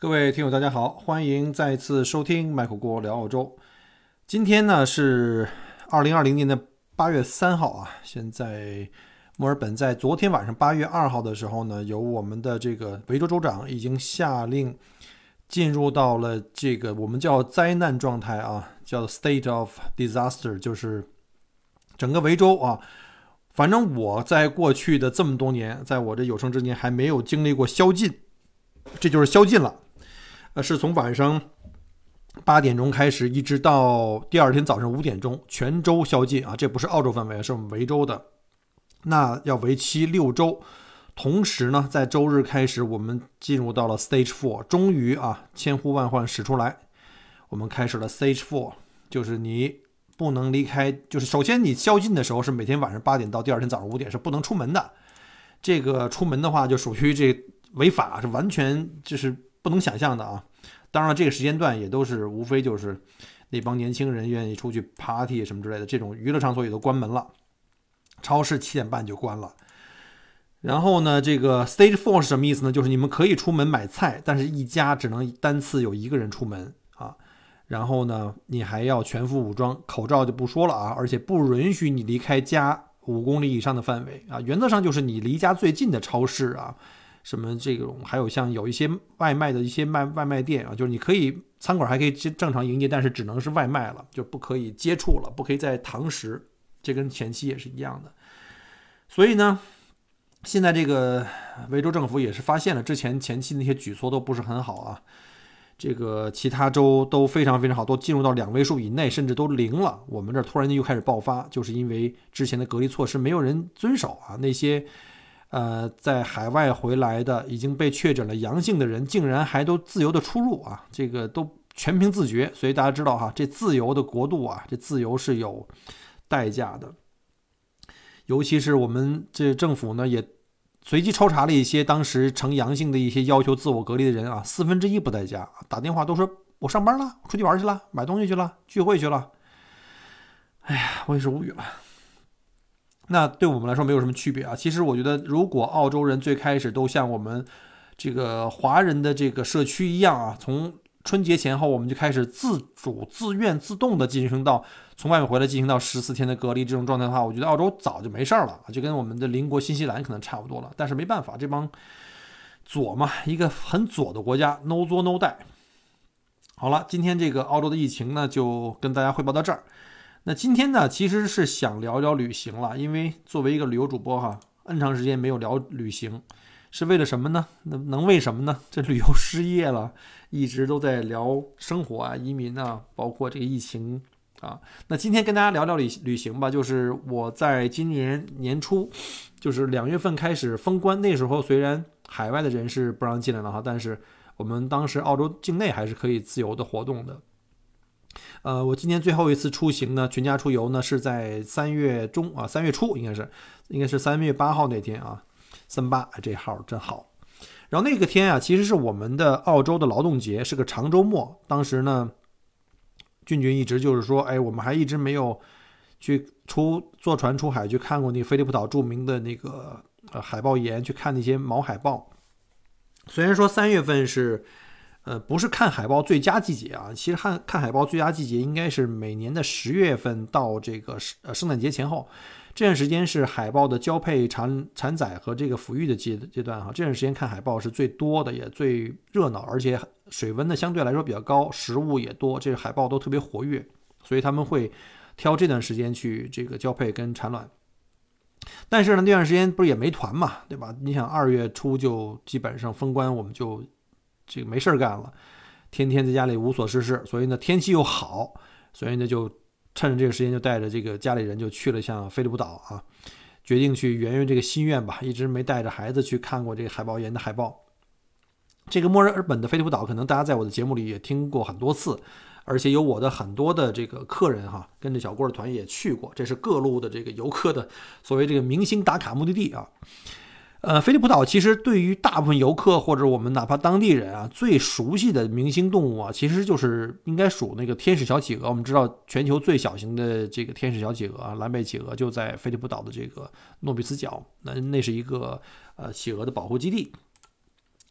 各位听友，大家好，欢迎再次收听麦克锅聊澳洲。今天呢是二零二零年的八月三号啊，现在墨尔本在昨天晚上八月二号的时候呢，由我们的这个维州州长已经下令进入到了这个我们叫灾难状态啊，叫 state of disaster，就是整个维州啊，反正我在过去的这么多年，在我这有生之年还没有经历过宵禁，这就是宵禁了。呃，是从晚上八点钟开始，一直到第二天早上五点钟，全州宵禁啊！这不是澳洲范围，是我们维州的。那要为期六周。同时呢，在周日开始，我们进入到了 Stage Four，终于啊，千呼万唤始出来，我们开始了 Stage Four，就是你不能离开，就是首先你宵禁的时候是每天晚上八点到第二天早上五点是不能出门的。这个出门的话，就属于这违法，是完全就是。不能想象的啊！当然，这个时间段也都是无非就是那帮年轻人愿意出去 party 什么之类的，这种娱乐场所也都关门了。超市七点半就关了。然后呢，这个 stage four 是什么意思呢？就是你们可以出门买菜，但是一家只能单次有一个人出门啊。然后呢，你还要全副武装，口罩就不说了啊，而且不允许你离开家五公里以上的范围啊。原则上就是你离家最近的超市啊。什么这种，还有像有一些外卖的一些卖外卖店啊，就是你可以餐馆还可以正常营业，但是只能是外卖了，就不可以接触了，不可以在堂食。这跟前期也是一样的。所以呢，现在这个维州政府也是发现了之前前期那些举措都不是很好啊。这个其他州都非常非常好，都进入到两位数以内，甚至都零了。我们这突然间又开始爆发，就是因为之前的隔离措施没有人遵守啊，那些。呃，在海外回来的已经被确诊了阳性的人，竟然还都自由的出入啊！这个都全凭自觉，所以大家知道哈，这自由的国度啊，这自由是有代价的。尤其是我们这政府呢，也随机抽查了一些当时呈阳性的一些要求自我隔离的人啊，四分之一不在家，打电话都说我上班了，出去玩去了，买东西去了，聚会去了。哎呀，我也是无语了。那对我们来说没有什么区别啊。其实我觉得，如果澳洲人最开始都像我们这个华人的这个社区一样啊，从春节前后我们就开始自主、自愿、自动的进行到从外面回来进行到十四天的隔离这种状态的话，我觉得澳洲早就没事儿了，就跟我们的邻国新西兰可能差不多了。但是没办法，这帮左嘛，一个很左的国家，no 作 no die。好了，今天这个澳洲的疫情呢，就跟大家汇报到这儿。那今天呢，其实是想聊聊旅行了，因为作为一个旅游主播哈，N 长时间没有聊旅行，是为了什么呢？那能为什么呢？这旅游失业了，一直都在聊生活啊、移民啊，包括这个疫情啊。那今天跟大家聊聊旅旅行吧，就是我在今年年初，就是两月份开始封关，那时候虽然海外的人是不让进来了哈，但是我们当时澳洲境内还是可以自由的活动的。呃，我今年最后一次出行呢，全家出游呢，是在三月中啊，三月初应该是，应该是三月八号那天啊，三八这号真好。然后那个天啊，其实是我们的澳洲的劳动节，是个长周末。当时呢，俊俊一直就是说，哎，我们还一直没有去出坐船出海去看过那个菲利普岛著名的那个海豹岩，去看那些毛海豹。虽然说三月份是。呃，不是看海豹最佳季节啊，其实看看海豹最佳季节应该是每年的十月份到这个呃圣诞节前后，这段时间是海豹的交配、产产崽和这个抚育的阶阶段哈，这段时间看海豹是最多的，也最热闹，而且水温呢相对来说比较高，食物也多，这个海豹都特别活跃，所以他们会挑这段时间去这个交配跟产卵。但是呢，那段时间不是也没团嘛，对吧？你想二月初就基本上封关，我们就。这个没事儿干了，天天在家里无所事事，所以呢天气又好，所以呢就趁着这个时间就带着这个家里人就去了像菲利普岛啊，决定去圆圆这个心愿吧。一直没带着孩子去看过这个海豹岩的海豹。这个墨尔本的菲利普岛，可能大家在我的节目里也听过很多次，而且有我的很多的这个客人哈，跟着小郭的团也去过，这是各路的这个游客的所谓这个明星打卡目的地啊。呃，菲利普岛其实对于大部分游客或者我们哪怕当地人啊，最熟悉的明星动物啊，其实就是应该属那个天使小企鹅。我们知道全球最小型的这个天使小企鹅啊，蓝背企鹅就在菲利普岛的这个诺比斯角，那那是一个呃企鹅的保护基地。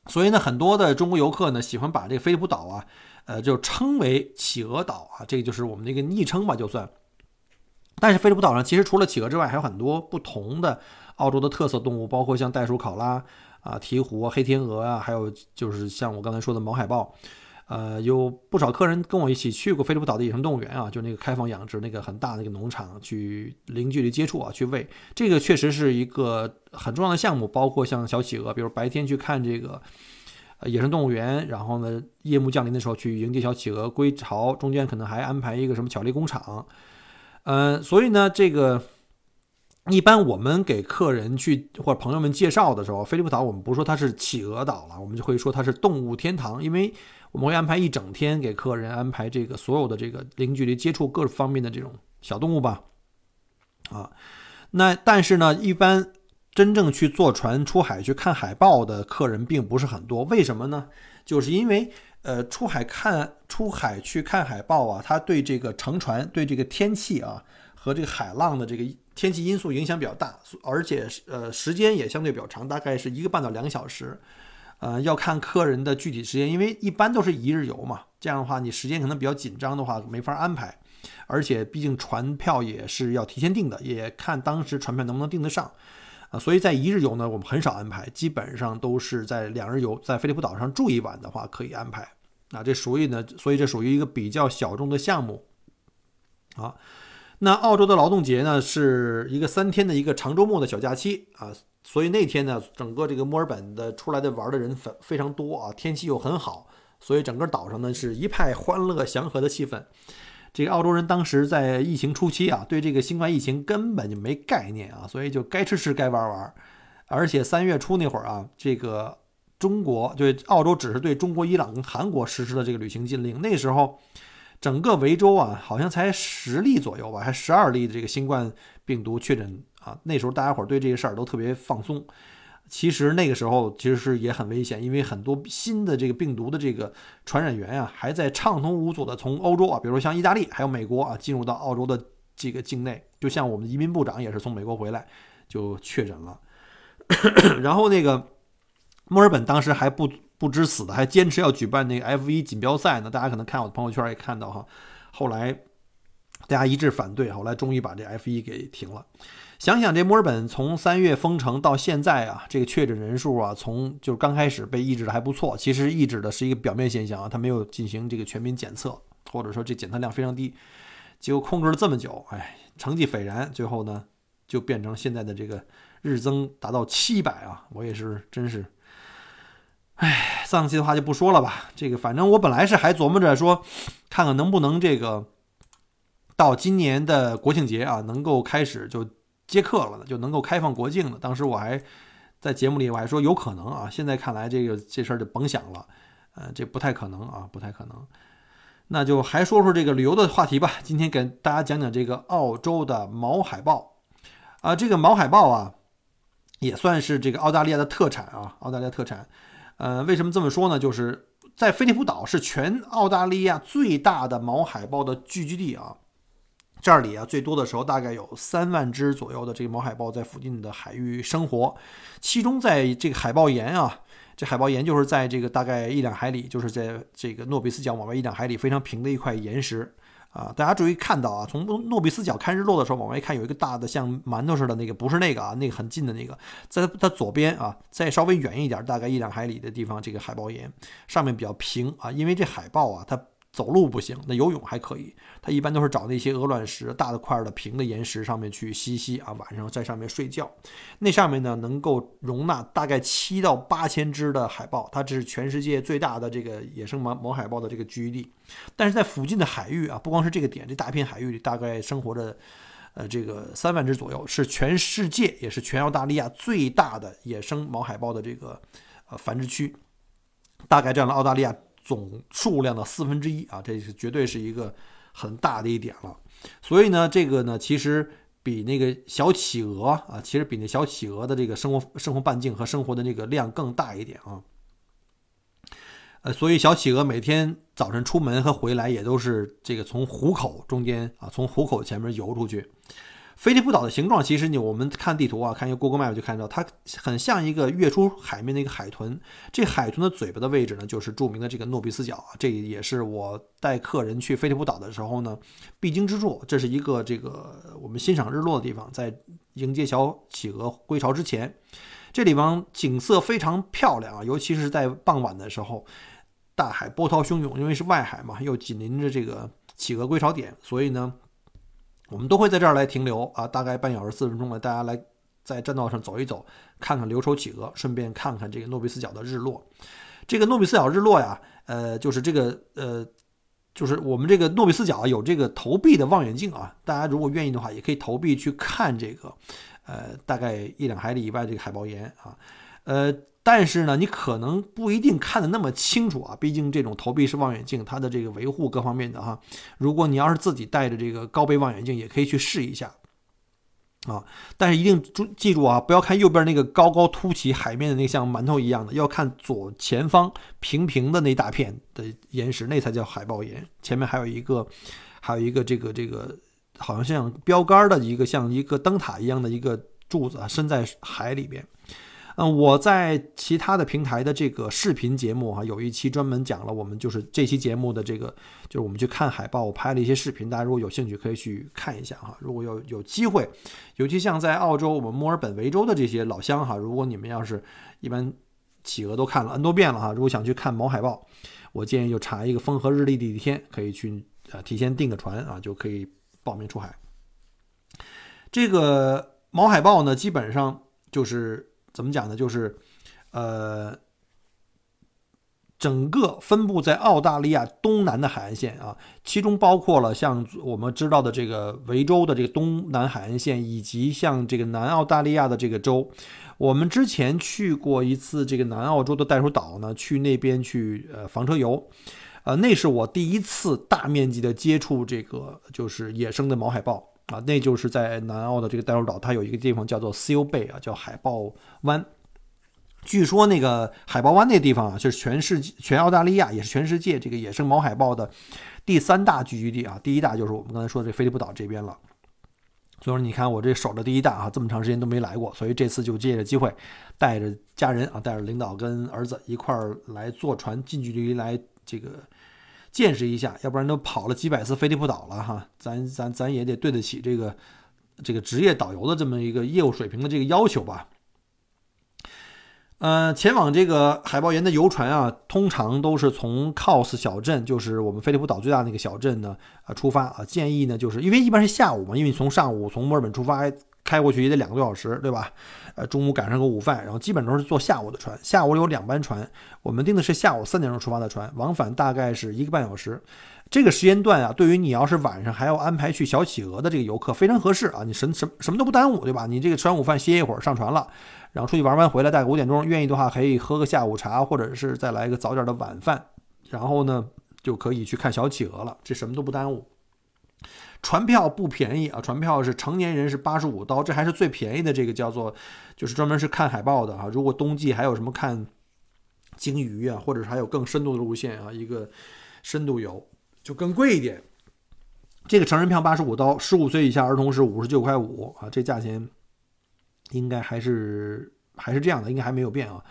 所以呢，很多的中国游客呢喜欢把这个菲利普岛啊，呃，就称为企鹅岛啊，这个就是我们的一个昵称吧，就算。但是菲利普岛上其实除了企鹅之外，还有很多不同的澳洲的特色动物，包括像袋鼠考拉啊、鹈鹕、黑天鹅啊，还有就是像我刚才说的毛海豹。呃，有不少客人跟我一起去过菲利普岛的野生动物园啊，就那个开放养殖那个很大的一个农场，去零距离接触啊，去喂，这个确实是一个很重要的项目。包括像小企鹅，比如白天去看这个野生动物园，然后呢，夜幕降临的时候去迎接小企鹅归巢，中间可能还安排一个什么巧克力工厂。嗯，所以呢，这个一般我们给客人去或者朋友们介绍的时候，菲利普岛我们不说它是企鹅岛了，我们就会说它是动物天堂，因为。我们会安排一整天给客人安排这个所有的这个零距离接触各方面的这种小动物吧，啊，那但是呢，一般真正去坐船出海去看海豹的客人并不是很多，为什么呢？就是因为呃，出海看出海去看海豹啊，它对这个乘船对这个天气啊和这个海浪的这个天气因素影响比较大，而且呃时间也相对比较长，大概是一个半到两个小时。呃，要看客人的具体时间，因为一般都是一日游嘛。这样的话，你时间可能比较紧张的话，没法安排。而且，毕竟船票也是要提前订的，也看当时船票能不能订得上。啊，所以在一日游呢，我们很少安排，基本上都是在两日游，在菲利普岛上住一晚的话可以安排。啊，这属于呢，所以这属于一个比较小众的项目。啊，那澳洲的劳动节呢，是一个三天的一个长周末的小假期啊。所以那天呢，整个这个墨尔本的出来的玩的人非非常多啊，天气又很好，所以整个岛上呢是一派欢乐祥和的气氛。这个澳洲人当时在疫情初期啊，对这个新冠疫情根本就没概念啊，所以就该吃吃该玩玩。而且三月初那会儿啊，这个中国对澳洲只是对中国、伊朗跟韩国实施了这个旅行禁令，那时候整个维州啊好像才十例左右吧，还十二例的这个新冠病毒确诊。啊，那时候大家伙对这些事儿都特别放松。其实那个时候其实是也很危险，因为很多新的这个病毒的这个传染源啊，还在畅通无阻的从欧洲啊，比如说像意大利还有美国啊，进入到澳洲的这个境内。就像我们的移民部长也是从美国回来就确诊了。然后那个墨尔本当时还不不知死的，还坚持要举办那个 F1 锦标赛呢。大家可能看我的朋友圈也看到哈，后来大家一致反对，后来终于把这 F1 给停了。想想这墨尔本从三月封城到现在啊，这个确诊人数啊，从就刚开始被抑制的还不错，其实抑制的是一个表面现象啊，它没有进行这个全民检测，或者说这检测量非常低，结果控制了这么久，哎，成绩斐然，最后呢就变成现在的这个日增达到七百啊，我也是真是，哎，丧气的话就不说了吧，这个反正我本来是还琢磨着说，看看能不能这个到今年的国庆节啊，能够开始就。接客了呢，就能够开放国境了。当时我还在节目里我还说有可能啊，现在看来这个这事儿就甭想了，呃，这不太可能啊，不太可能。那就还说说这个旅游的话题吧。今天给大家讲讲这个澳洲的毛海豹啊，这个毛海豹啊，也算是这个澳大利亚的特产啊，澳大利亚特产。呃，为什么这么说呢？就是在菲利普岛是全澳大利亚最大的毛海豹的聚居地啊。这里啊，最多的时候大概有三万只左右的这个毛海豹在附近的海域生活，其中在这个海豹岩啊，这海豹岩就是在这个大概一两海里，就是在这个诺比斯角往外一两海里非常平的一块岩石啊。大家注意看到啊，从诺比斯角看日落的时候往外看，有一个大的像馒头似的那个，不是那个啊，那个很近的那个，在它左边啊，再稍微远一点，大概一两海里的地方，这个海豹岩上面比较平啊，因为这海豹啊，它。走路不行，那游泳还可以。它一般都是找那些鹅卵石大的块的平的岩石上面去嬉戏啊，晚上在上面睡觉。那上面呢能够容纳大概七到八千只的海豹，它这是全世界最大的这个野生毛毛海豹的这个聚居地。但是在附近的海域啊，不光是这个点，这大片海域里大概生活着呃这个三万只左右，是全世界也是全澳大利亚最大的野生毛海豹的这个呃繁殖区，大概占了澳大利亚。总数量的四分之一啊，这是绝对是一个很大的一点了。所以呢，这个呢，其实比那个小企鹅啊，其实比那小企鹅的这个生活生活半径和生活的那个量更大一点啊。呃，所以小企鹅每天早晨出门和回来也都是这个从虎口中间啊，从虎口前面游出去。飞利浦岛的形状，其实你我们看地图啊，看一个 Google Map 就看到，它很像一个跃出海面的一个海豚。这海豚的嘴巴的位置呢，就是著名的这个诺比斯角啊。这也是我带客人去飞利浦岛的时候呢，必经之处。这是一个这个我们欣赏日落的地方，在迎接小企鹅归巢之前，这地方景色非常漂亮啊，尤其是在傍晚的时候，大海波涛汹涌，因为是外海嘛，又紧邻着这个企鹅归巢点，所以呢。我们都会在这儿来停留啊，大概半小时四十分钟了，大家来在栈道上走一走，看看留守企鹅，顺便看看这个诺比斯角的日落。这个诺比斯角日落呀，呃，就是这个呃，就是我们这个诺比斯角有这个投币的望远镜啊，大家如果愿意的话，也可以投币去看这个，呃，大概一两海里以外这个海豹岩啊，呃。但是呢，你可能不一定看得那么清楚啊，毕竟这种投币式望远镜，它的这个维护各方面的哈。如果你要是自己带着这个高倍望远镜，也可以去试一下啊。但是一定注记住啊，不要看右边那个高高凸起海面的那个像馒头一样的，要看左前方平平的那大片的岩石，那才叫海豹岩。前面还有一个，还有一个这个这个好像像标杆的一个像一个灯塔一样的一个柱子啊，伸在海里边。嗯，我在其他的平台的这个视频节目哈，有一期专门讲了我们就是这期节目的这个，就是我们去看海报，我拍了一些视频，大家如果有兴趣可以去看一下哈。如果有有机会，尤其像在澳洲我们墨尔本维州的这些老乡哈，如果你们要是一般企鹅都看了 N 多遍了哈，如果想去看毛海豹，我建议就查一个风和日丽的一天，可以去呃提前订个船啊，就可以报名出海。这个毛海豹呢，基本上就是。怎么讲呢？就是，呃，整个分布在澳大利亚东南的海岸线啊，其中包括了像我们知道的这个维州的这个东南海岸线，以及像这个南澳大利亚的这个州。我们之前去过一次这个南澳洲的袋鼠岛呢，去那边去呃房车游，呃，那是我第一次大面积的接触这个就是野生的毛海豹。啊，那就是在南澳的这个袋鼠岛，它有一个地方叫做 Seal Bay 啊，叫海豹湾。据说那个海豹湾那地方啊，就是全世界、全澳大利亚，也是全世界这个野生毛海豹的第三大聚居地啊。第一大就是我们刚才说的这菲利普岛这边了。所以说，你看我这守着第一大啊，这么长时间都没来过，所以这次就借着机会，带着家人啊，带着领导跟儿子一块儿来坐船，近距离来这个。见识一下，要不然都跑了几百次飞利浦岛了哈，咱咱咱也得对得起这个这个职业导游的这么一个业务水平的这个要求吧。呃，前往这个海豹岩的游船啊，通常都是从 Cos 小镇，就是我们飞利浦岛最大那个小镇呢，啊出发啊。建议呢，就是因为一般是下午嘛，因为你从上午从墨尔本出发。开过去也得两个多小时，对吧？呃，中午赶上个午饭，然后基本都是坐下午的船。下午有两班船，我们订的是下午三点钟出发的船，往返大概是一个半小时。这个时间段啊，对于你要是晚上还要安排去小企鹅的这个游客非常合适啊！你什什什么都不耽误，对吧？你这个吃完午饭歇一会儿，上船了，然后出去玩完回来，大概五点钟，愿意的话可以喝个下午茶，或者是再来一个早点的晚饭，然后呢就可以去看小企鹅了。这什么都不耽误。船票不便宜啊！船票是成年人是八十五刀，这还是最便宜的。这个叫做就是专门是看海豹的啊。如果冬季还有什么看鲸鱼啊，或者是还有更深度的路线啊，一个深度游就更贵一点。这个成人票八十五刀，十五岁以下儿童是五十九块五啊。这价钱应该还是还是这样的，应该还没有变啊。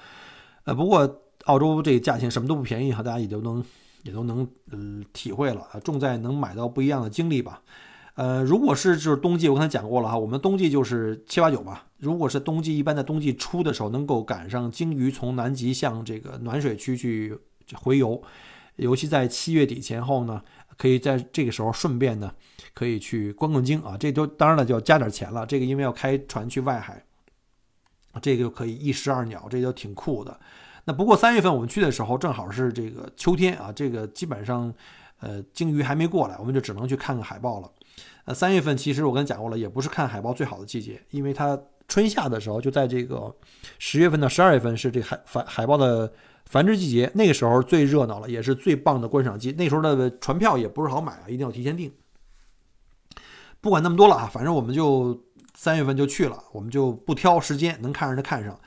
呃，不过澳洲这个价钱什么都不便宜哈，大家也都能。也都能呃体会了，重在能买到不一样的经历吧。呃，如果是就是冬季，我刚才讲过了哈，我们冬季就是七八九吧。如果是冬季，一般在冬季初的时候能够赶上鲸鱼从南极向这个暖水区去回游，尤其在七月底前后呢，可以在这个时候顺便呢可以去观观鲸啊。这都当然了就要加点钱了，这个因为要开船去外海，这个就可以一石二鸟，这就挺酷的。那不过三月份我们去的时候正好是这个秋天啊，这个基本上，呃，鲸鱼还没过来，我们就只能去看看海豹了。呃，三月份其实我跟你讲过了，也不是看海豹最好的季节，因为它春夏的时候就在这个十月份到十二月份是这海繁海豹的繁殖季节，那个时候最热闹了，也是最棒的观赏季。那时候的船票也不是好买啊，一定要提前订。不管那么多了啊，反正我们就三月份就去了，我们就不挑时间，能看上就看上。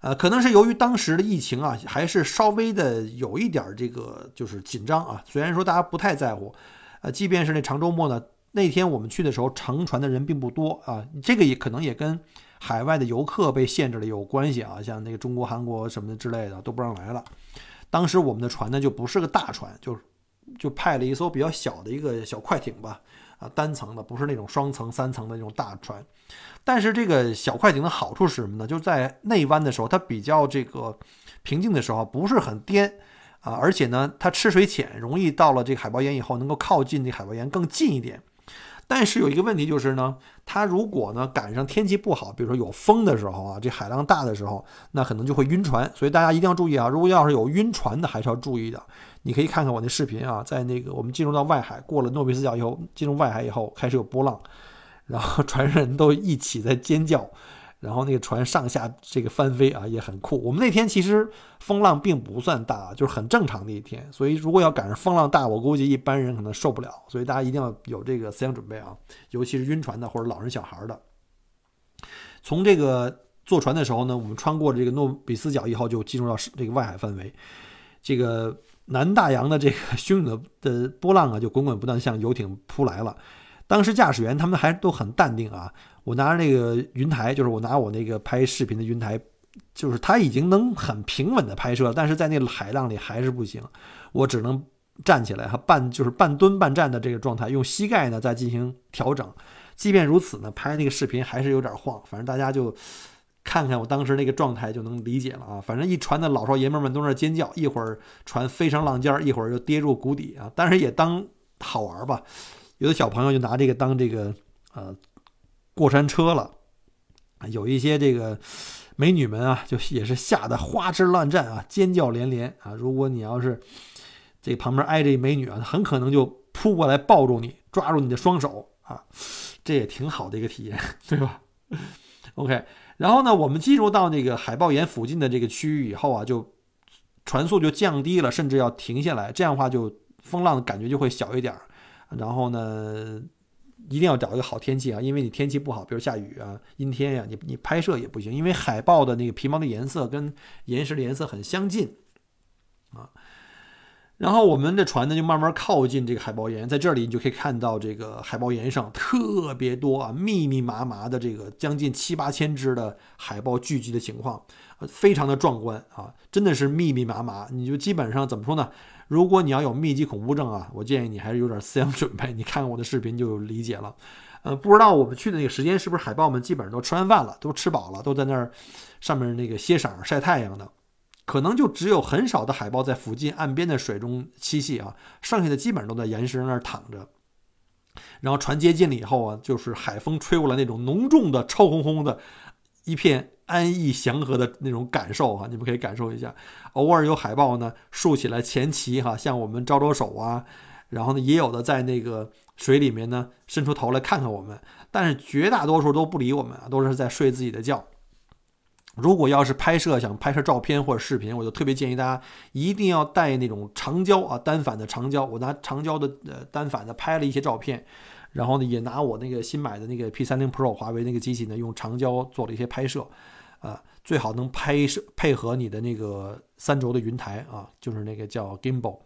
呃，可能是由于当时的疫情啊，还是稍微的有一点这个就是紧张啊。虽然说大家不太在乎，呃，即便是那长周末呢，那天我们去的时候，乘船的人并不多啊，这个也可能也跟海外的游客被限制了有关系啊，像那个中国、韩国什么的之类的都不让来了。当时我们的船呢就不是个大船，就就派了一艘比较小的一个小快艇吧，啊，单层的，不是那种双层、三层的那种大船。但是这个小快艇的好处是什么呢？就是在内湾的时候，它比较这个平静的时候，不是很颠啊，而且呢，它吃水浅，容易到了这个海豹岩以后，能够靠近这海豹岩更近一点。但是有一个问题就是呢，它如果呢赶上天气不好，比如说有风的时候啊，这海浪大的时候，那可能就会晕船。所以大家一定要注意啊，如果要是有晕船的，还是要注意的。你可以看看我那视频啊，在那个我们进入到外海，过了诺比斯角以后，进入外海以后开始有波浪，然后船上人都一起在尖叫。然后那个船上下这个翻飞啊，也很酷。我们那天其实风浪并不算大，就是很正常的一天。所以如果要赶上风浪大，我估计一般人可能受不了。所以大家一定要有这个思想准备啊，尤其是晕船的或者老人小孩的。从这个坐船的时候呢，我们穿过这个诺比斯角以后，就进入到这个外海范围。这个南大洋的这个汹涌的的波浪啊，就滚滚不断向游艇扑来了。当时驾驶员他们还都很淡定啊。我拿着那个云台，就是我拿我那个拍视频的云台，就是它已经能很平稳的拍摄，但是在那个海浪里还是不行，我只能站起来哈，半就是半蹲半站的这个状态，用膝盖呢再进行调整。即便如此呢，拍那个视频还是有点晃。反正大家就看看我当时那个状态就能理解了啊。反正一船的老少爷们们都在尖叫，一会儿船飞上浪尖儿，一会儿又跌入谷底啊。但是也当好玩吧，有的小朋友就拿这个当这个呃。过山车了，有一些这个美女们啊，就也是吓得花枝乱颤啊，尖叫连连啊。如果你要是这旁边挨着一美女啊，很可能就扑过来抱住你，抓住你的双手啊，这也挺好的一个体验，对吧？OK，然后呢，我们进入到那个海豹岩附近的这个区域以后啊，就船速就降低了，甚至要停下来，这样的话就风浪的感觉就会小一点然后呢？一定要找一个好天气啊，因为你天气不好，比如下雨啊、阴天呀，你你拍摄也不行，因为海豹的那个皮毛的颜色跟岩石的颜色很相近啊。然后我们的船呢就慢慢靠近这个海豹岩，在这里你就可以看到这个海豹岩上特别多啊、密密麻麻的这个将近七八千只的海豹聚集的情况，非常的壮观啊，真的是密密麻麻，你就基本上怎么说呢？如果你要有密集恐怖症啊，我建议你还是有点思想准备。你看看我的视频就理解了。呃，不知道我们去的那个时间是不是海豹们基本上都吃完饭了，都吃饱了，都在那儿上面那个歇晌晒太阳的。可能就只有很少的海豹在附近岸边的水中栖息啊，剩下的基本上都在岩石那儿躺着。然后船接近了以后啊，就是海风吹过来那种浓重的、臭烘烘的一片。安逸祥和的那种感受哈，你们可以感受一下。偶尔有海豹呢竖起来前鳍哈，向我们招招手啊。然后呢，也有的在那个水里面呢伸出头来看看我们，但是绝大多数都不理我们啊，都是在睡自己的觉。如果要是拍摄想拍摄照片或者视频，我就特别建议大家一定要带那种长焦啊，单反的长焦。我拿长焦的呃单反的拍了一些照片，然后呢也拿我那个新买的那个 P30 Pro 华为那个机器呢用长焦做了一些拍摄。啊，最好能拍摄配合你的那个三轴的云台啊，就是那个叫 Gimbal，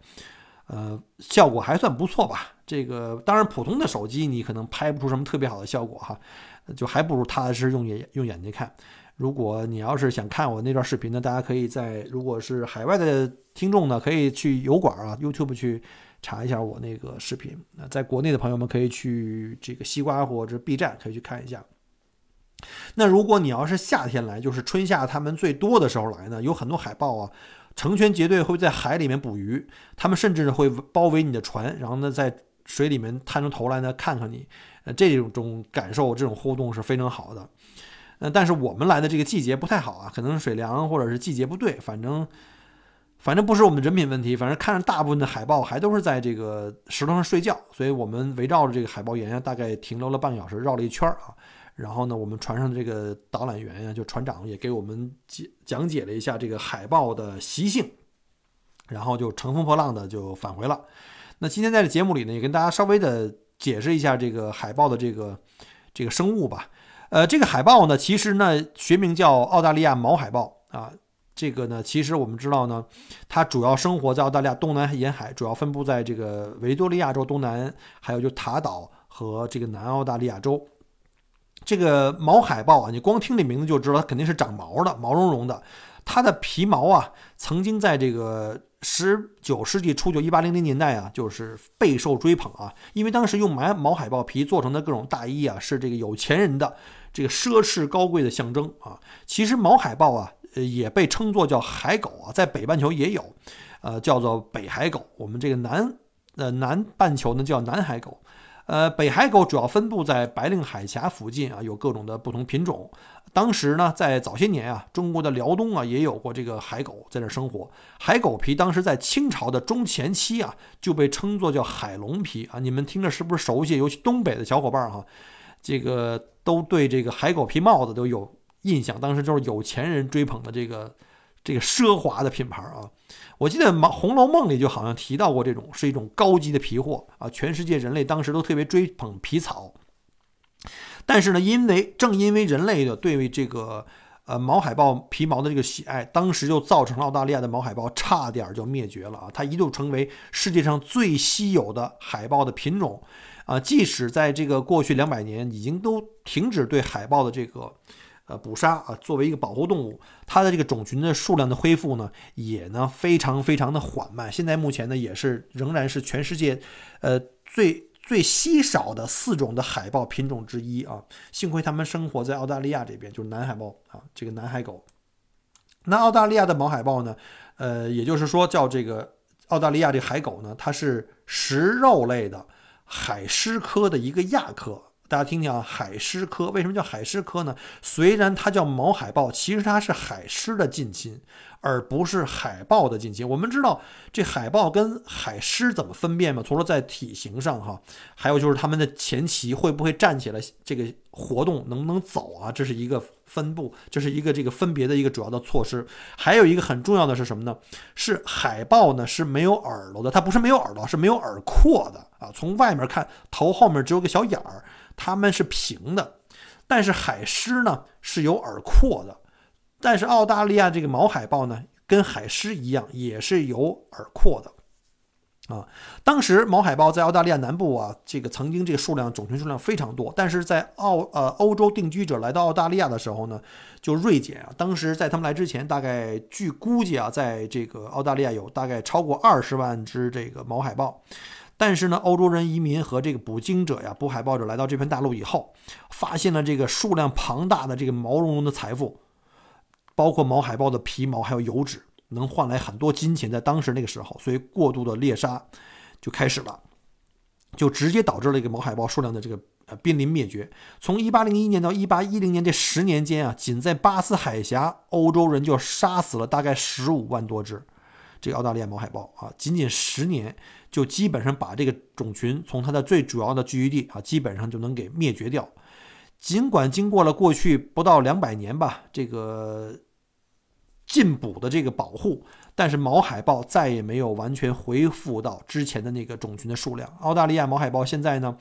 呃，效果还算不错吧。这个当然普通的手机你可能拍不出什么特别好的效果哈，就还不如踏踏实实用眼用眼睛看。如果你要是想看我那段视频呢，大家可以在如果是海外的听众呢，可以去油管啊 YouTube 去查一下我那个视频。那在国内的朋友们可以去这个西瓜或者 B 站可以去看一下。那如果你要是夏天来，就是春夏它们最多的时候来呢，有很多海豹啊，成群结队会在海里面捕鱼，他们甚至会包围你的船，然后呢在水里面探出头来呢看看你，呃这种感受这种互动是非常好的。呃，但是我们来的这个季节不太好啊，可能水凉或者是季节不对，反正反正不是我们人品问题，反正看着大部分的海豹还都是在这个石头上睡觉，所以我们围绕着这个海豹岩，大概停留了半个小时，绕了一圈儿啊。然后呢，我们船上的这个导览员呀，就船长也给我们讲讲解了一下这个海豹的习性，然后就乘风破浪的就返回了。那今天在这节目里呢，也跟大家稍微的解释一下这个海豹的这个这个生物吧。呃，这个海豹呢，其实呢学名叫澳大利亚毛海豹啊。这个呢，其实我们知道呢，它主要生活在澳大利亚东南沿海，主要分布在这个维多利亚州东南，还有就塔岛。和这个南澳大利亚州。这个毛海豹啊，你光听这名字就知道它肯定是长毛的，毛茸茸的。它的皮毛啊，曾经在这个十九世纪初，就一八零零年代啊，就是备受追捧啊。因为当时用毛毛海豹皮做成的各种大衣啊，是这个有钱人的这个奢侈高贵的象征啊。其实毛海豹啊，呃，也被称作叫海狗啊，在北半球也有，呃，叫做北海狗。我们这个南呃南半球呢叫南海狗。呃，北海狗主要分布在白令海峡附近啊，有各种的不同品种。当时呢，在早些年啊，中国的辽东啊，也有过这个海狗在那生活。海狗皮当时在清朝的中前期啊，就被称作叫海龙皮啊。你们听着是不是熟悉？尤其东北的小伙伴哈，这个都对这个海狗皮帽子都有印象。当时就是有钱人追捧的这个这个奢华的品牌啊。我记得《红楼梦》里就好像提到过，这种是一种高级的皮货啊，全世界人类当时都特别追捧皮草。但是呢，因为正因为人类的对这个呃毛海豹皮毛的这个喜爱，当时就造成了澳大利亚的毛海豹差点就灭绝了啊！它一度成为世界上最稀有的海豹的品种啊！即使在这个过去两百年已经都停止对海豹的这个。呃，捕杀啊，作为一个保护动物，它的这个种群的数量的恢复呢，也呢非常非常的缓慢。现在目前呢，也是仍然是全世界，呃最最稀少的四种的海豹品种之一啊。幸亏它们生活在澳大利亚这边，就是南海豹啊，这个南海狗。那澳大利亚的毛海豹呢，呃，也就是说叫这个澳大利亚这海狗呢，它是食肉类的海狮科的一个亚科。大家听听啊，海狮科为什么叫海狮科呢？虽然它叫毛海豹，其实它是海狮的近亲，而不是海豹的近亲。我们知道这海豹跟海狮怎么分辨吗？除了在体型上哈，还有就是它们的前鳍会不会站起来，这个活动能不能走啊？这是一个分布，这是一个这个分别的一个主要的措施。还有一个很重要的是什么呢？是海豹呢是没有耳朵的，它不是没有耳朵，是没有耳廓的啊。从外面看，头后面只有个小眼儿。它们是平的，但是海狮呢是有耳廓的，但是澳大利亚这个毛海豹呢，跟海狮一样，也是有耳廓的。啊，当时毛海豹在澳大利亚南部啊，这个曾经这个数量种群数量非常多，但是在澳呃欧洲定居者来到澳大利亚的时候呢，就锐减啊。当时在他们来之前，大概据估计啊，在这个澳大利亚有大概超过二十万只这个毛海豹。但是呢，欧洲人移民和这个捕鲸者呀、捕海豹者来到这片大陆以后，发现了这个数量庞大的这个毛茸茸的财富，包括毛海豹的皮毛还有油脂，能换来很多金钱。在当时那个时候，所以过度的猎杀就开始了，就直接导致了一个毛海豹数量的这个呃濒临灭绝。从1801年到1810年这十年间啊，仅在巴斯海峡，欧洲人就杀死了大概15万多只。这个澳大利亚毛海豹啊，仅仅十年就基本上把这个种群从它的最主要的聚居地啊，基本上就能给灭绝掉。尽管经过了过去不到两百年吧，这个禁捕的这个保护，但是毛海豹再也没有完全恢复到之前的那个种群的数量。澳大利亚毛海豹现在呢，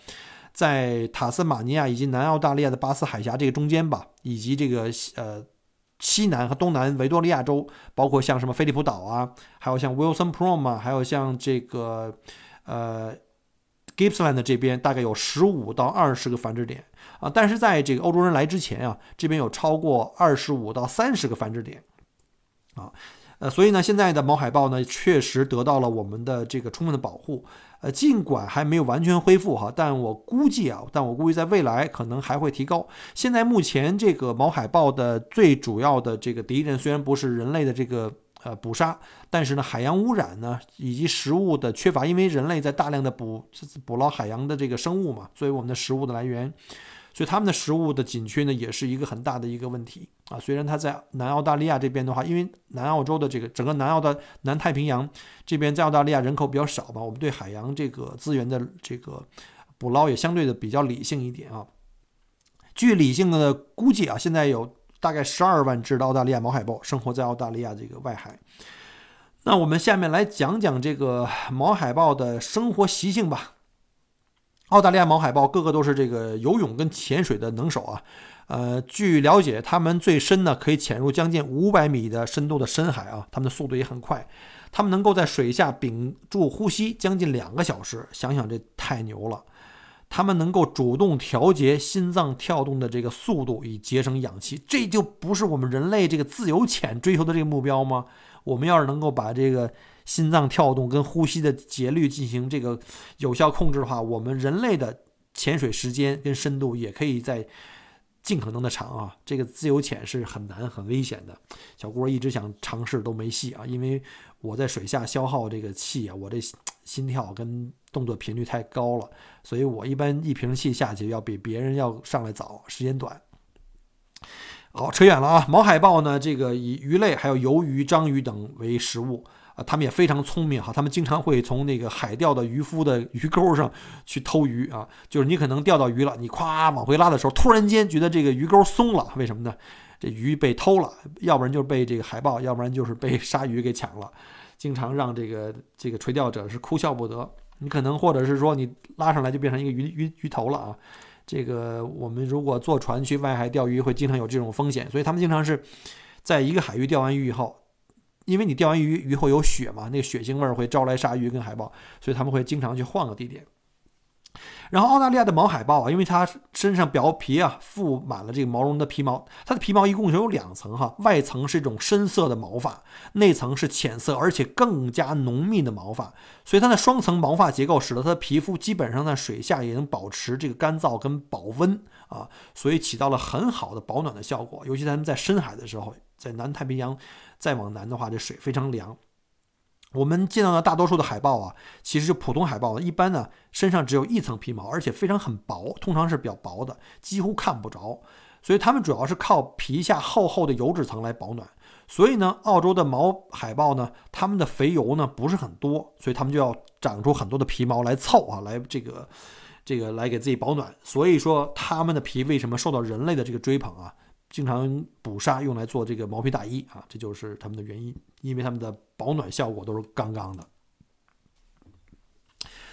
在塔斯马尼亚以及南澳大利亚的巴斯海峡这个中间吧，以及这个呃。西南和东南维多利亚州，包括像什么菲利普岛啊，还有像 Wilson p r o m 啊，还有像这个呃 Gippsland 这边，大概有十五到二十个繁殖点啊。但是在这个欧洲人来之前啊，这边有超过二十五到三十个繁殖点啊。呃，所以呢，现在的毛海豹呢，确实得到了我们的这个充分的保护。呃，尽管还没有完全恢复哈，但我估计啊，但我估计在未来可能还会提高。现在目前这个毛海豹的最主要的这个敌人，虽然不是人类的这个呃捕杀，但是呢，海洋污染呢，以及食物的缺乏，因为人类在大量的捕捕捞海洋的这个生物嘛，作为我们的食物的来源。所以他们的食物的紧缺呢，也是一个很大的一个问题啊。虽然它在南澳大利亚这边的话，因为南澳洲的这个整个南澳的南太平洋这边在澳大利亚人口比较少嘛，我们对海洋这个资源的这个捕捞也相对的比较理性一点啊。据理性的估计啊，现在有大概十二万只的澳大利亚毛海豹生活在澳大利亚这个外海。那我们下面来讲讲这个毛海豹的生活习性吧。澳大利亚毛海豹个个都是这个游泳跟潜水的能手啊，呃，据了解，它们最深呢可以潜入将近五百米的深度的深海啊，它们的速度也很快，它们能够在水下屏住呼吸将近两个小时，想想这太牛了。它们能够主动调节心脏跳动的这个速度，以节省氧气。这就不是我们人类这个自由潜追求的这个目标吗？我们要是能够把这个心脏跳动跟呼吸的节律进行这个有效控制的话，我们人类的潜水时间跟深度也可以在。尽可能的长啊，这个自由潜是很难很危险的。小郭一直想尝试都没戏啊，因为我在水下消耗这个气啊，我这心跳跟动作频率太高了，所以我一般一瓶气下去要比别人要上来早，时间短。好，扯远了啊。毛海豹呢，这个以鱼类还有鱿鱼、章鱼等为食物。他们也非常聪明哈，他们经常会从那个海钓的渔夫的鱼钩上去偷鱼啊，就是你可能钓到鱼了，你咵往回拉的时候，突然间觉得这个鱼钩松了，为什么呢？这鱼被偷了，要不然就是被这个海豹，要不然就是被 鲨鱼给抢了，经常让这个这个垂钓者是哭笑不得。你可能或者是说你拉上来就变成一个鱼鱼鱼头了啊，这个我们如果坐船去外海钓鱼，会经常有这种风险，所以他们经常是在一个海域钓完鱼以后。因为你钓完鱼，鱼会有血嘛，那个血腥味儿会招来鲨鱼跟海豹，所以他们会经常去换个地点。然后澳大利亚的毛海豹啊，因为它身上表皮啊覆满了这个毛绒的皮毛，它的皮毛一共有两层哈，外层是一种深色的毛发，内层是浅色而且更加浓密的毛发，所以它的双层毛发结构使得它的皮肤基本上在水下也能保持这个干燥跟保温啊，所以起到了很好的保暖的效果，尤其咱们在深海的时候，在南太平洋。再往南的话，这水非常凉。我们见到的大多数的海豹啊，其实普通海豹一般呢身上只有一层皮毛，而且非常很薄，通常是比较薄的，几乎看不着。所以它们主要是靠皮下厚厚的油脂层来保暖。所以呢，澳洲的毛海豹呢，它们的肥油呢不是很多，所以它们就要长出很多的皮毛来凑啊，来这个这个来给自己保暖。所以说，它们的皮为什么受到人类的这个追捧啊？经常捕杀用来做这个毛皮大衣啊，这就是他们的原因，因为他们的保暖效果都是杠杠的。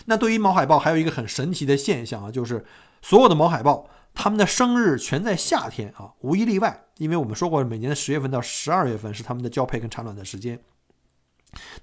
那对于毛海豹还有一个很神奇的现象啊，就是所有的毛海豹，它们的生日全在夏天啊，无一例外。因为我们说过，每年的十月份到十二月份是它们的交配跟产卵的时间。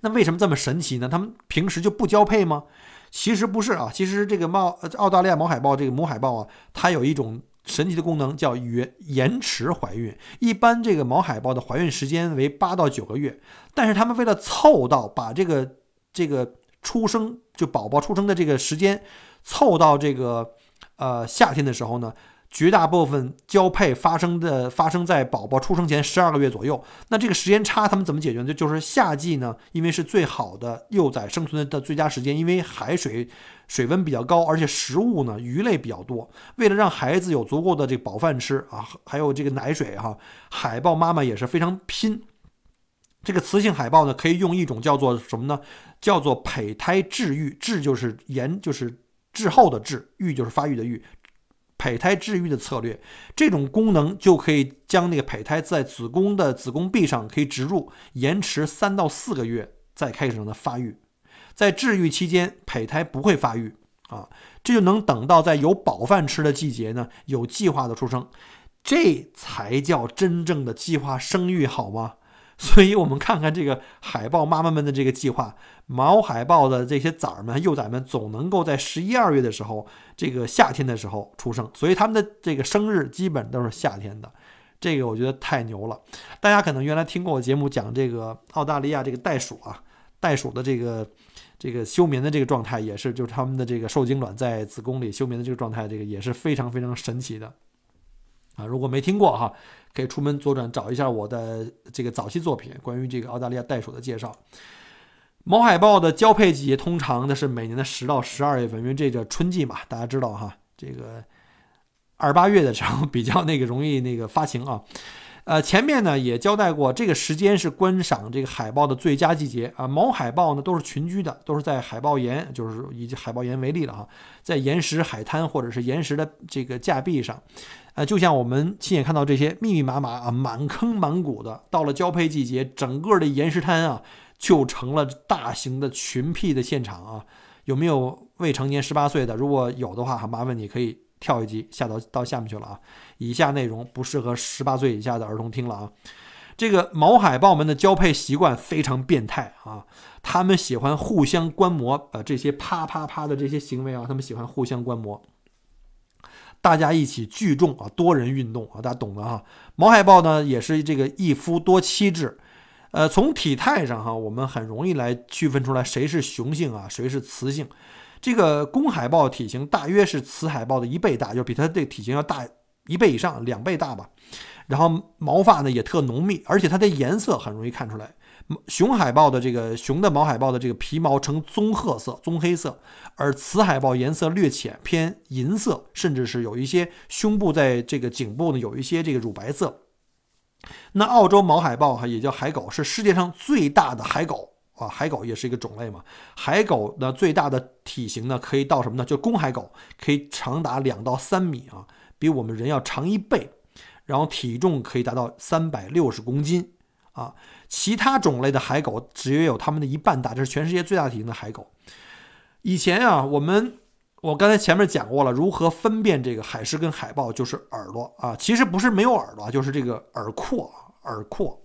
那为什么这么神奇呢？它们平时就不交配吗？其实不是啊，其实这个猫澳大利亚毛海豹这个母海豹啊，它有一种。神奇的功能叫延延迟怀孕，一般这个毛海豹的怀孕时间为八到九个月，但是他们为了凑到把这个这个出生就宝宝出生的这个时间凑到这个呃夏天的时候呢。绝大部分交配发生的发生在宝宝出生前十二个月左右。那这个时间差，他们怎么解决呢？就是夏季呢，因为是最好的幼崽生存的最佳时间，因为海水水温比较高，而且食物呢鱼类比较多。为了让孩子有足够的这个饱饭吃啊，还有这个奶水哈，海豹妈妈也是非常拼。这个雌性海豹呢，可以用一种叫做什么呢？叫做胚胎治愈，治就是延就是滞后的滞，育就是发育的育。胚胎治愈的策略，这种功能就可以将那个胚胎在子宫的子宫壁上可以植入，延迟三到四个月再开始让它发育。在治愈期间，胚胎不会发育啊，这就能等到在有饱饭吃的季节呢，有计划的出生，这才叫真正的计划生育，好吗？所以，我们看看这个海豹妈妈们的这个计划，毛海豹的这些崽儿们、幼崽们总能够在十一二月的时候，这个夏天的时候出生，所以他们的这个生日基本都是夏天的。这个我觉得太牛了。大家可能原来听过我节目讲这个澳大利亚这个袋鼠啊，袋鼠的这个这个休眠的这个状态，也是就是他们的这个受精卵在子宫里休眠的这个状态，这个也是非常非常神奇的。啊，如果没听过哈，可以出门左转找一下我的这个早期作品，关于这个澳大利亚袋鼠的介绍。毛海豹的交配季节通常的是每年的十到十二月份，因为这个春季嘛，大家知道哈，这个二八月的时候比较那个容易那个发情啊。呃，前面呢也交代过，这个时间是观赏这个海豹的最佳季节啊。毛海豹呢都是群居的，都是在海豹岩，就是以海豹岩为例了哈，在岩石海滩或者是岩石的这个架壁上。呃，就像我们亲眼看到这些密密麻麻啊，满坑满谷的，到了交配季节，整个的岩石滩啊，就成了大型的群辟的现场啊。有没有未成年十八岁的？如果有的话，麻烦你可以跳一级下到到下面去了啊。以下内容不适合十八岁以下的儿童听了啊。这个毛海豹们的交配习惯非常变态啊，他们喜欢互相观摩，呃，这些啪啪啪的这些行为啊，他们喜欢互相观摩。大家一起聚众啊，多人运动啊，大家懂的哈。毛海豹呢也是这个一夫多妻制，呃，从体态上哈，我们很容易来区分出来谁是雄性啊，谁是雌性。这个公海豹体型大约是雌海豹的一倍大，就比它这个体型要大一倍以上，两倍大吧。然后毛发呢也特浓密，而且它的颜色很容易看出来。雄海豹的这个雄的毛海豹的这个皮毛呈棕褐色、棕黑色，而雌海豹颜色略浅，偏银色，甚至是有一些胸部在这个颈部呢有一些这个乳白色。那澳洲毛海豹哈也叫海狗，是世界上最大的海狗啊，海狗也是一个种类嘛。海狗的最大的体型呢可以到什么呢？就公海狗可以长达两到三米啊，比我们人要长一倍，然后体重可以达到三百六十公斤啊。其他种类的海狗只约有它们的一半大，这是全世界最大体型的海狗。以前啊，我们我刚才前面讲过了，如何分辨这个海狮跟海豹，就是耳朵啊，其实不是没有耳朵，就是这个耳廓，耳廓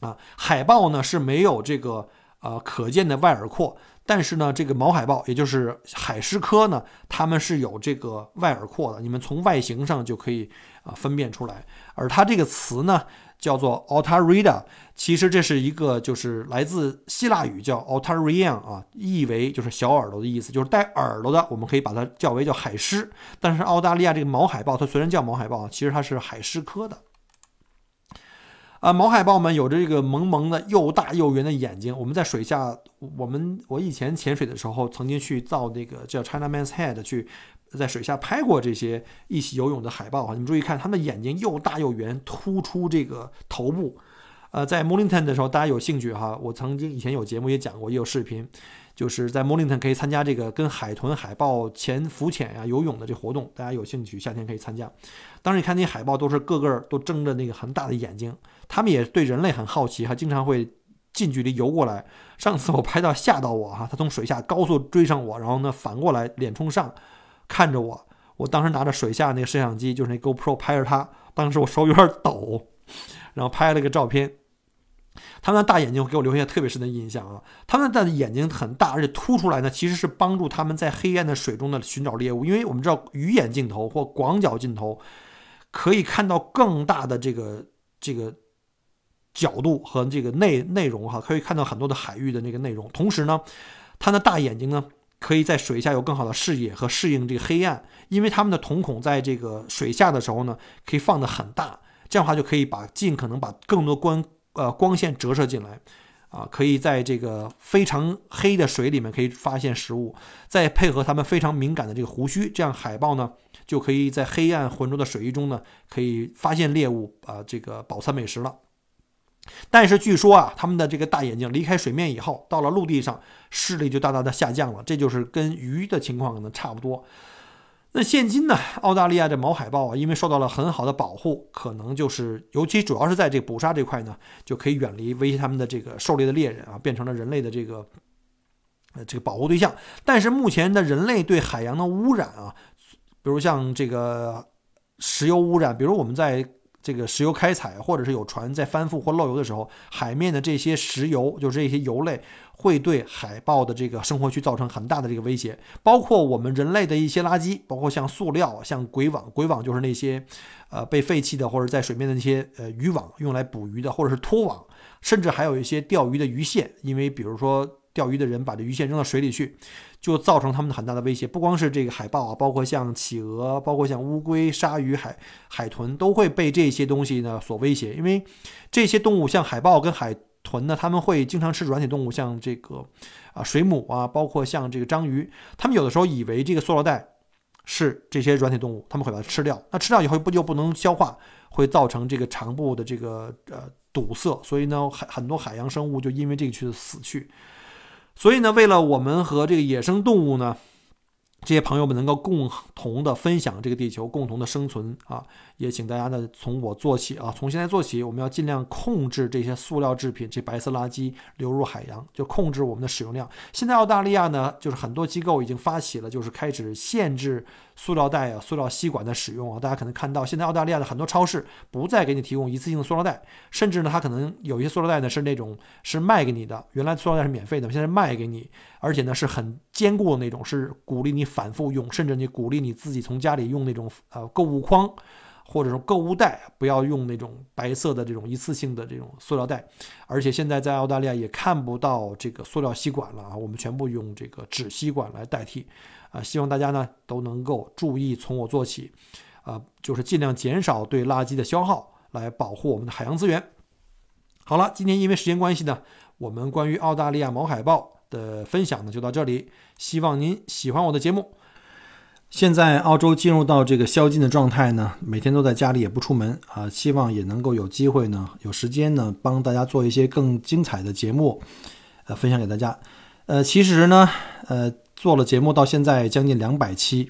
啊。海豹呢是没有这个呃可见的外耳廓，但是呢，这个毛海豹，也就是海狮科呢，它们是有这个外耳廓的，你们从外形上就可以啊分辨出来。而它这个词呢。叫做 a l t a r i d a 其实这是一个就是来自希腊语叫 a l t a r i a n 啊，意为就是小耳朵的意思，就是带耳朵的，我们可以把它叫为叫海狮。但是澳大利亚这个毛海豹，它虽然叫毛海豹，其实它是海狮科的。啊，毛海豹们有着这个萌萌的又大又圆的眼睛。我们在水下，我们我以前潜水的时候，曾经去造那个叫 China Man's Head 去。在水下拍过这些一起游泳的海豹啊，你们注意看，它们的眼睛又大又圆，突出这个头部。呃，在 Mornington 的时候，大家有兴趣哈，我曾经以前有节目也讲过，也有视频，就是在 Mornington 可以参加这个跟海豚、海豹潜浮潜呀、游泳的这活动，大家有兴趣夏天可以参加。当时你看那些海豹都是个个都睁着那个很大的眼睛，它们也对人类很好奇，还经常会近距离游过来。上次我拍到吓到我哈，它从水下高速追上我，然后呢反过来脸冲上。看着我，我当时拿着水下那个摄像机，就是那 GoPro 拍着它，当时我手有点抖，然后拍了个照片。他们的大眼睛给我留下特别深的印象啊！他们的眼睛很大，而且凸出来呢，其实是帮助他们在黑暗的水中的寻找猎物。因为我们知道鱼眼镜头或广角镜头可以看到更大的这个这个角度和这个内内容哈，可以看到很多的海域的那个内容。同时呢，它的大眼睛呢。可以在水下有更好的视野和适应这个黑暗，因为它们的瞳孔在这个水下的时候呢，可以放得很大，这样的话就可以把尽可能把更多光呃光线折射进来，啊，可以在这个非常黑的水里面可以发现食物，再配合它们非常敏感的这个胡须，这样海豹呢就可以在黑暗浑浊的水域中呢可以发现猎物啊，这个饱餐美食了。但是据说啊，他们的这个大眼睛离开水面以后，到了陆地上视力就大大的下降了，这就是跟鱼的情况可能差不多。那现今呢，澳大利亚的毛海豹啊，因为受到了很好的保护，可能就是尤其主要是在这个捕杀这块呢，就可以远离威胁他们的这个狩猎的猎人啊，变成了人类的这个呃这个保护对象。但是目前的人类对海洋的污染啊，比如像这个石油污染，比如我们在。这个石油开采，或者是有船在翻覆或漏油的时候，海面的这些石油，就是这些油类，会对海豹的这个生活区造成很大的这个威胁。包括我们人类的一些垃圾，包括像塑料、像鬼网，鬼网就是那些，呃，被废弃的或者在水面的那些呃渔网，用来捕鱼的，或者是拖网，甚至还有一些钓鱼的鱼线，因为比如说。钓鱼的人把这鱼线扔到水里去，就造成他们很大的威胁。不光是这个海豹啊，包括像企鹅，包括像乌龟、鲨鱼、海海豚，都会被这些东西呢所威胁。因为这些动物，像海豹跟海豚呢，他们会经常吃软体动物，像这个啊水母啊，包括像这个章鱼。他们有的时候以为这个塑料袋是这些软体动物，他们会把它吃掉。那吃掉以后不就不能消化，会造成这个肠部的这个呃堵塞。所以呢，海很多海洋生物就因为这个去死去。所以呢，为了我们和这个野生动物呢。这些朋友们能够共同的分享这个地球，共同的生存啊！也请大家呢从我做起啊，从现在做起，我们要尽量控制这些塑料制品、这白色垃圾流入海洋，就控制我们的使用量。现在澳大利亚呢，就是很多机构已经发起了，就是开始限制塑料袋啊、塑料吸管的使用啊。大家可能看到，现在澳大利亚的很多超市不再给你提供一次性的塑料袋，甚至呢，它可能有一些塑料袋呢是那种是卖给你的，原来塑料袋是免费的，现在卖给你，而且呢是很坚固的那种，是鼓励你。反复用，甚至你鼓励你自己从家里用那种呃购物筐。或者说购物袋不要用那种白色的这种一次性的这种塑料袋，而且现在在澳大利亚也看不到这个塑料吸管了啊，我们全部用这个纸吸管来代替啊。希望大家呢都能够注意从我做起啊，就是尽量减少对垃圾的消耗，来保护我们的海洋资源。好了，今天因为时间关系呢，我们关于澳大利亚毛海豹的分享呢就到这里，希望您喜欢我的节目。现在澳洲进入到这个宵禁的状态呢，每天都在家里也不出门啊，希望也能够有机会呢，有时间呢，帮大家做一些更精彩的节目，呃，分享给大家。呃，其实呢，呃，做了节目到现在将近两百期，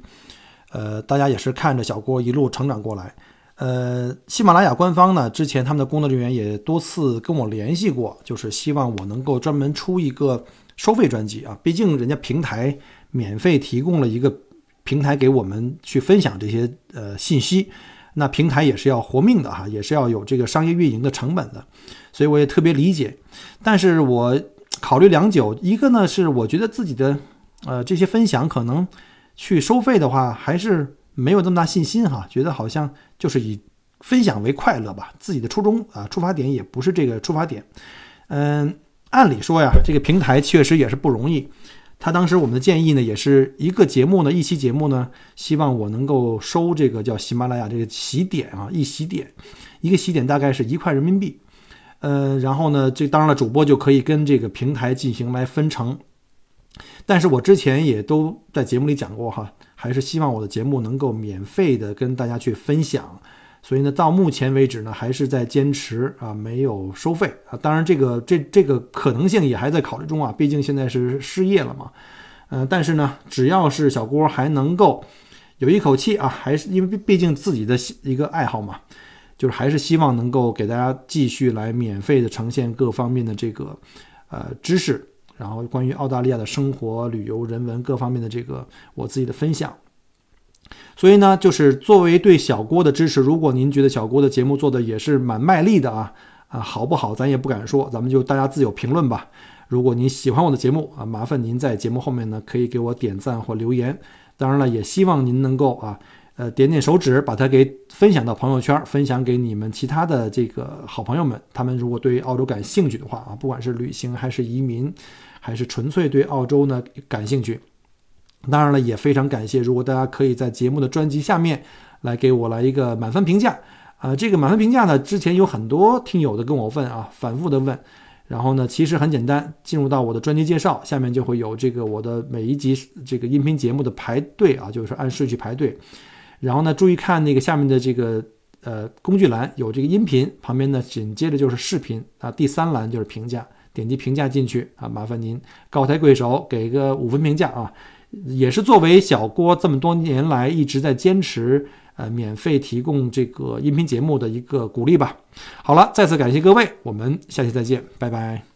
呃，大家也是看着小郭一路成长过来。呃，喜马拉雅官方呢，之前他们的工作人员也多次跟我联系过，就是希望我能够专门出一个收费专辑啊，毕竟人家平台免费提供了一个。平台给我们去分享这些呃信息，那平台也是要活命的哈，也是要有这个商业运营的成本的，所以我也特别理解。但是我考虑良久，一个呢是我觉得自己的呃这些分享可能去收费的话，还是没有这么大信心哈，觉得好像就是以分享为快乐吧，自己的初衷啊出发点也不是这个出发点。嗯，按理说呀，这个平台确实也是不容易。他当时我们的建议呢，也是一个节目呢，一期节目呢，希望我能够收这个叫喜马拉雅这个喜点啊，一喜点，一个喜点大概是一块人民币，呃，然后呢，这当然了，主播就可以跟这个平台进行来分成，但是我之前也都在节目里讲过哈，还是希望我的节目能够免费的跟大家去分享。所以呢，到目前为止呢，还是在坚持啊，没有收费啊。当然，这个这这个可能性也还在考虑中啊。毕竟现在是失业了嘛，嗯。但是呢，只要是小郭还能够有一口气啊，还是因为毕竟自己的一个爱好嘛，就是还是希望能够给大家继续来免费的呈现各方面的这个呃知识，然后关于澳大利亚的生活、旅游、人文各方面的这个我自己的分享。所以呢，就是作为对小郭的支持，如果您觉得小郭的节目做的也是蛮卖力的啊，啊好不好，咱也不敢说，咱们就大家自有评论吧。如果您喜欢我的节目啊，麻烦您在节目后面呢可以给我点赞或留言。当然了，也希望您能够啊，呃点点手指，把它给分享到朋友圈，分享给你们其他的这个好朋友们。他们如果对澳洲感兴趣的话啊，不管是旅行还是移民，还是纯粹对澳洲呢感兴趣。当然了，也非常感谢，如果大家可以在节目的专辑下面来给我来一个满分评价，啊，这个满分评价呢，之前有很多听友的跟我问啊，反复的问，然后呢，其实很简单，进入到我的专辑介绍下面就会有这个我的每一集这个音频节目的排队啊，就是按顺序排队，然后呢，注意看那个下面的这个呃工具栏有这个音频，旁边呢紧接着就是视频啊，第三栏就是评价，点击评价进去啊，麻烦您高抬贵手给个五分评价啊。也是作为小郭这么多年来一直在坚持，呃，免费提供这个音频节目的一个鼓励吧。好了，再次感谢各位，我们下期再见，拜拜。